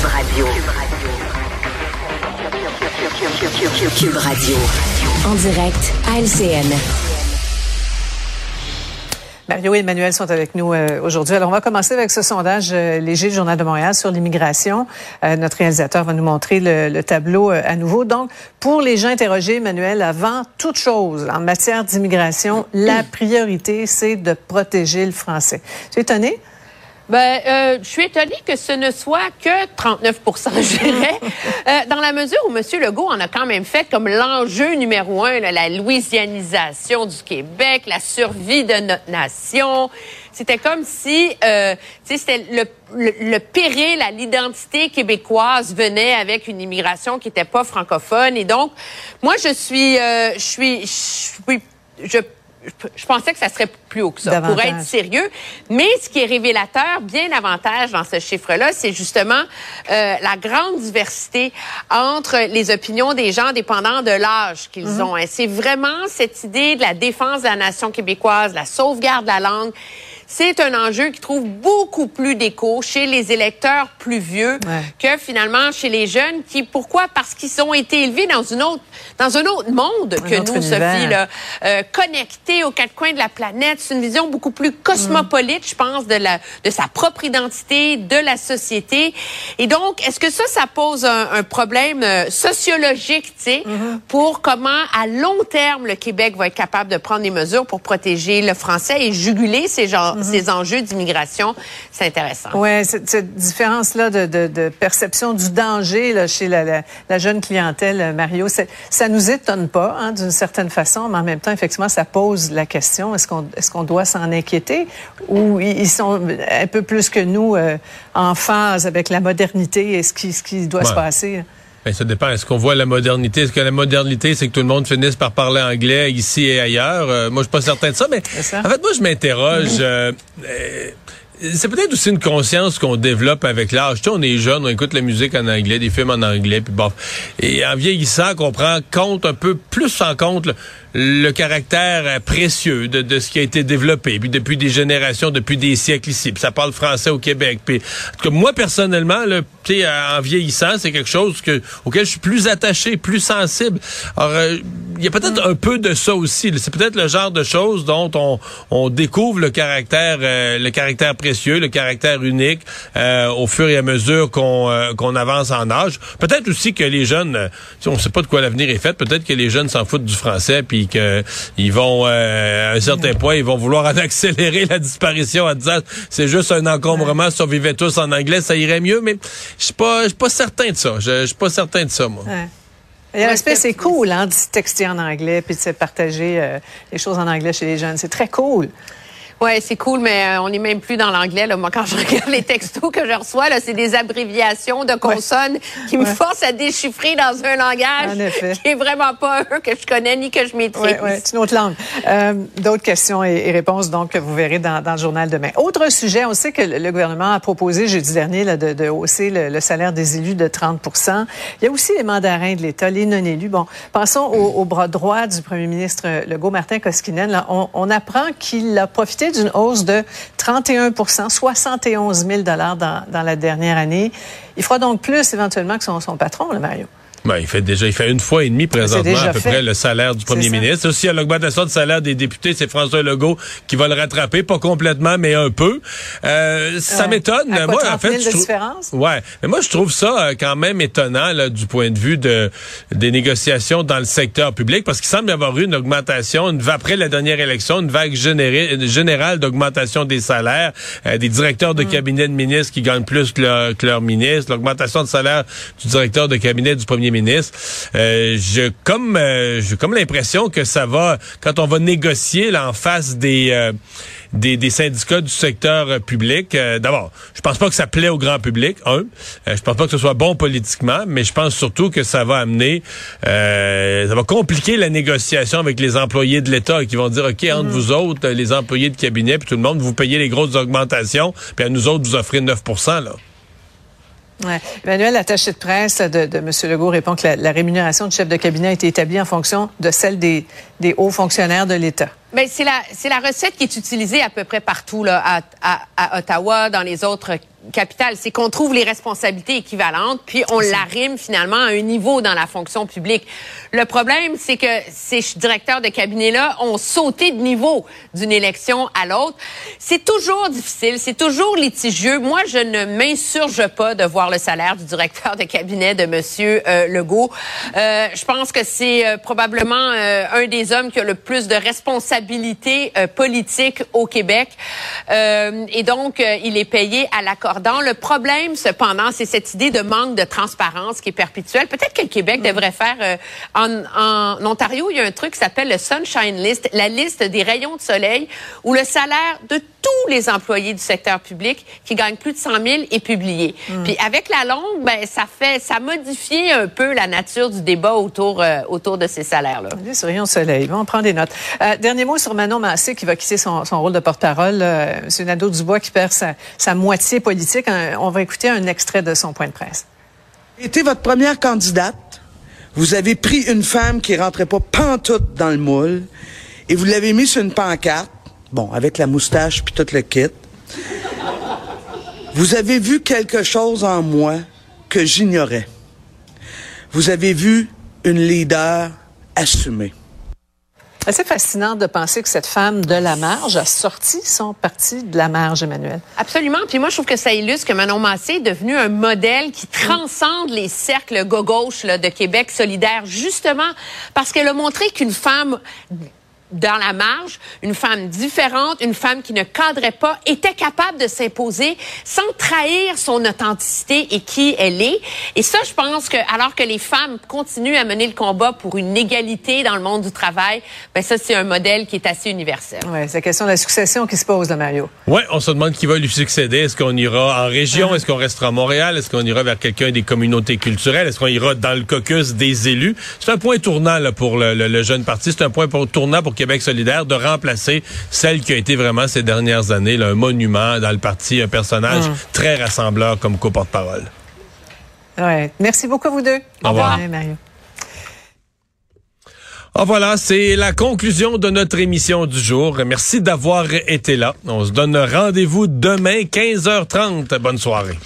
Cube Radio. Cube Radio. En direct à LCN. Mario et Emmanuel sont avec nous euh, aujourd'hui. Alors, on va commencer avec ce sondage euh, léger du Journal de Montréal sur l'immigration. Euh, notre réalisateur va nous montrer le, tableau à nouveau. Donc, pour les gens interrogés, Emmanuel, avant toute chose, en matière d'immigration, la priorité, c'est de protéger le français. Tu es étonné? Ben, euh, je suis étonnée que ce ne soit que 39 je dirais, euh, dans la mesure où M. Legault en a quand même fait comme l'enjeu numéro un, la louisianisation du Québec, la survie de notre nation. C'était comme si, euh, c'était le, le, péril à l'identité québécoise venait avec une immigration qui n'était pas francophone. Et donc, moi, je suis, euh, je suis, je suis, je je pensais que ça serait plus haut que ça pour être sérieux. Mais ce qui est révélateur, bien davantage dans ce chiffre-là, c'est justement euh, la grande diversité entre les opinions des gens dépendant de l'âge qu'ils mhm. ont. Et c'est vraiment cette idée de la défense de la nation québécoise, la sauvegarde de la langue c'est un enjeu qui trouve beaucoup plus d'écho chez les électeurs plus vieux que finalement chez les jeunes qui pourquoi? Parce qu'ils ont été élevés dans une autre dans un autre monde que nous Sophie là, euh, connectés aux quatre coins de la planète, c'est une vision beaucoup plus cosmopolite, je pense de la de sa propre identité, de la société. Et donc est-ce que ça ça pose un, problème euh, sociologique, tu sais, mm-hmm. pour comment à long terme le Québec va être capable de prendre des mesures pour protéger le français et juguler ces gens Mhm. ces enjeux d'immigration, c'est intéressant. Oui, cette, différence-là de, de, de, perception du danger là, chez la, la, jeune clientèle, euh, Mario, ça nous étonne pas hein, d'une certaine façon, mais en même temps, effectivement, ça pose la question, est-ce qu'on est qu'on doit s'en inquiéter ou ils sont un peu plus que nous euh, en phase avec la modernité et ce qui, ce qui doit se passer? Ben, ça dépend. Est-ce qu'on voit la modernité? Est-ce que la modernité, c'est que tout le monde finisse par parler anglais ici et ailleurs? Euh, moi, je suis pas certain de ça, mais en fait, moi, je m'interroge. Euh, euh, c'est peut-être aussi une conscience qu'on développe avec l'âge. Tu sais, on est jeune, on écoute la musique en anglais, des films en anglais, puis bon. Et en vieillissant, qu'on prend compte un peu plus en compte le caractère précieux de, ce qui a été développé, puis depuis des générations, depuis des siècles ici. Puis ça parle français au Québec. Puis, tout moi, personnellement, là, en vieillissant, c'est quelque chose que, auquel je suis plus attaché, plus sensible. Alors, euh, il y a peut-être un peu de ça aussi. C'est peut-être le genre de choses dont on, on découvre le caractère, euh, le caractère précieux, le caractère unique euh, au fur et à mesure qu'on qu'on avance en âge. Peut-être aussi que les jeunes, on ne sait pas de quoi l'avenir est fait. Peut-être que les jeunes s'en foutent du français, puis qu'ils vont, euh, à un certain point, ils vont vouloir en accélérer la disparition en disant c'est juste un encombrement, si on vivait tous en anglais, ça irait mieux, mais je suis pas, suis pas certain de ça. Je suis pas certain de ça, moi. Ouais. L'aspect, c'est cool, hein, de texter en anglais puis de partager euh, les choses en anglais chez les jeunes. C'est très cool. Ouais, c'est cool, mais euh, on n'est même plus dans l'anglais. Là. Moi, quand je regarde les textos que je reçois, là, c'est des abréviations de consonnes qui me forcent à déchiffrer dans un langage qui est vraiment pas un que je connais ni que je maîtrise. Oui, c'est une autre langue. Euh, D'autres questions et, réponses donc que vous verrez dans, dans, le journal demain. Autre sujet, on sait que le gouvernement a proposé jeudi dernier là, de, de hausser le, le, salaire des élus de 30% Il y a aussi les mandarins de l'État, les non-élus. Bon, passons au, au, bras droit du premier ministre Legault, Martin Koskinen. Là, on, on apprend qu'il a profité d'une hausse de 31% 71 000 dans, dans la dernière année. Il fera donc plus éventuellement que son, son patron, le Mario. Ben, il fait déjà, il fait une fois et demie présentement à peu près le salaire du premier ministre. Aussi, à l'augmentation du salaire des députés, c'est François Legault qui va le rattraper, pas complètement, mais un peu. Euh, ça m'étonne. Moi, en fait, je ouais, mais moi je trouve ça euh, quand même étonnant là, du point de vue de des négociations dans le secteur public, parce qu'il semble y avoir eu une augmentation, une, après la dernière élection, une vague générale d'augmentation des salaires, euh, des directeurs de mm. cabinet de ministres qui gagnent plus que leur, que leur ministre, l'augmentation de salaire du directeur de cabinet du premier ministre. Euh, je comme euh, j'ai comme l'impression que ça va quand on va négocier là, en face des euh, des, des, syndicats du secteur public. D'abord, je pense pas que ça plaît au grand public. Un, je pense pas que ce soit bon politiquement, mais je pense surtout que ça va amener, ça va compliquer la négociation avec les employés de l'État qui vont dire, ok, entre mm. vous autres, les employés de cabinet, puis tout le monde, vous payez les grosses augmentations, puis à nous autres, vous offrez 9% là. Ouais. Emmanuel, l'attaché de presse de, de M. Legault répond que la, rémunération du chef de cabinet a été établie en fonction de celle des hauts fonctionnaires de l'État. Ben, c'est la, c'est la recette qui est utilisée à peu près partout, là, à, à, à Ottawa, dans les autres capitale, c'est qu'on trouve les responsabilités équivalentes, puis on l'arrime finalement à un niveau dans la fonction publique. Le problème, c'est que ces directeurs de cabinet-là ont sauté de niveau d'une élection à l'autre. C'est toujours difficile, c'est toujours litigieux. Moi, je ne m'insurge pas de voir le salaire du directeur de cabinet de Monsieur euh, Legault. Euh, je pense que c'est euh, probablement euh, un des hommes qui a le plus de responsabilités politiques au Québec. et donc, il est payé à l'accord dans Le problème, cependant, c'est cette idée de manque de transparence qui est perpétuelle. Peut-être que le Québec mm. devrait faire... Euh, en, en, Ontario, il y a un truc qui s'appelle le Sunshine List, la liste des rayons de soleil, où le salaire de tous les employés du secteur public qui gagnent plus de 100 000 est publié. Puis avec la longue, ben ça fait, ça modifie un peu la nature du débat autour euh, autour de ces salaires-là. Les rayons de soleil, on prend des notes. Euh, dernier mot sur Manon Massé qui va quitter son, son rôle de porte-parole. Euh, M. Nadeau-Dubois qui perd sa, sa moitié politique on va écouter un extrait de son point de presse. Était votre première candidate. Vous avez pris une femme qui rentrait pas pantoute dans le moule et vous l'avez mise sur une pancarte. Bon, avec la moustache puis tout le kit. Vous avez vu quelque chose en moi que j'ignorais. Vous avez vu une leader assumée. C'est fascinant de penser que cette femme de la marge a sorti son parti de la marge, Emmanuel. Absolument. Puis moi, je trouve que ça illustre que Manon Massé est devenu un modèle qui transcende les cercles gauche de Québec solidaire, justement parce qu'elle a montré qu'une femme dans la marge, une femme différente, une femme qui ne cadrait pas, était capable de s'imposer sans trahir son authenticité et qui elle est. Et ça, je pense que alors que les femmes continuent à mener le combat pour une égalité dans le monde du travail, ben ça c'est un modèle qui est assez universel. Ouais, c'est la question de la succession qui se pose, là, Mario. Ouais, on se demande qui va lui succéder. Est-ce qu'on ira en région, est-ce qu'on restera à Montréal, est-ce qu'on ira vers quelqu'un des communautés culturelles, est-ce qu'on ira dans le caucus des élus? C'est un point tournant là, pour le, le jeune parti, c'est un point tournant pour Québec solidaire de remplacer celle qui a été vraiment ces dernières années là, un monument dans le parti, un personnage hum. très rassembleur comme co-porte-parole. Ouais. Merci beaucoup à vous deux. Au revoir. Mario. Ah, voilà, c'est la conclusion de notre émission du jour. Merci d'avoir été là. On se donne rendez-vous demain, 15h30. Bonne soirée.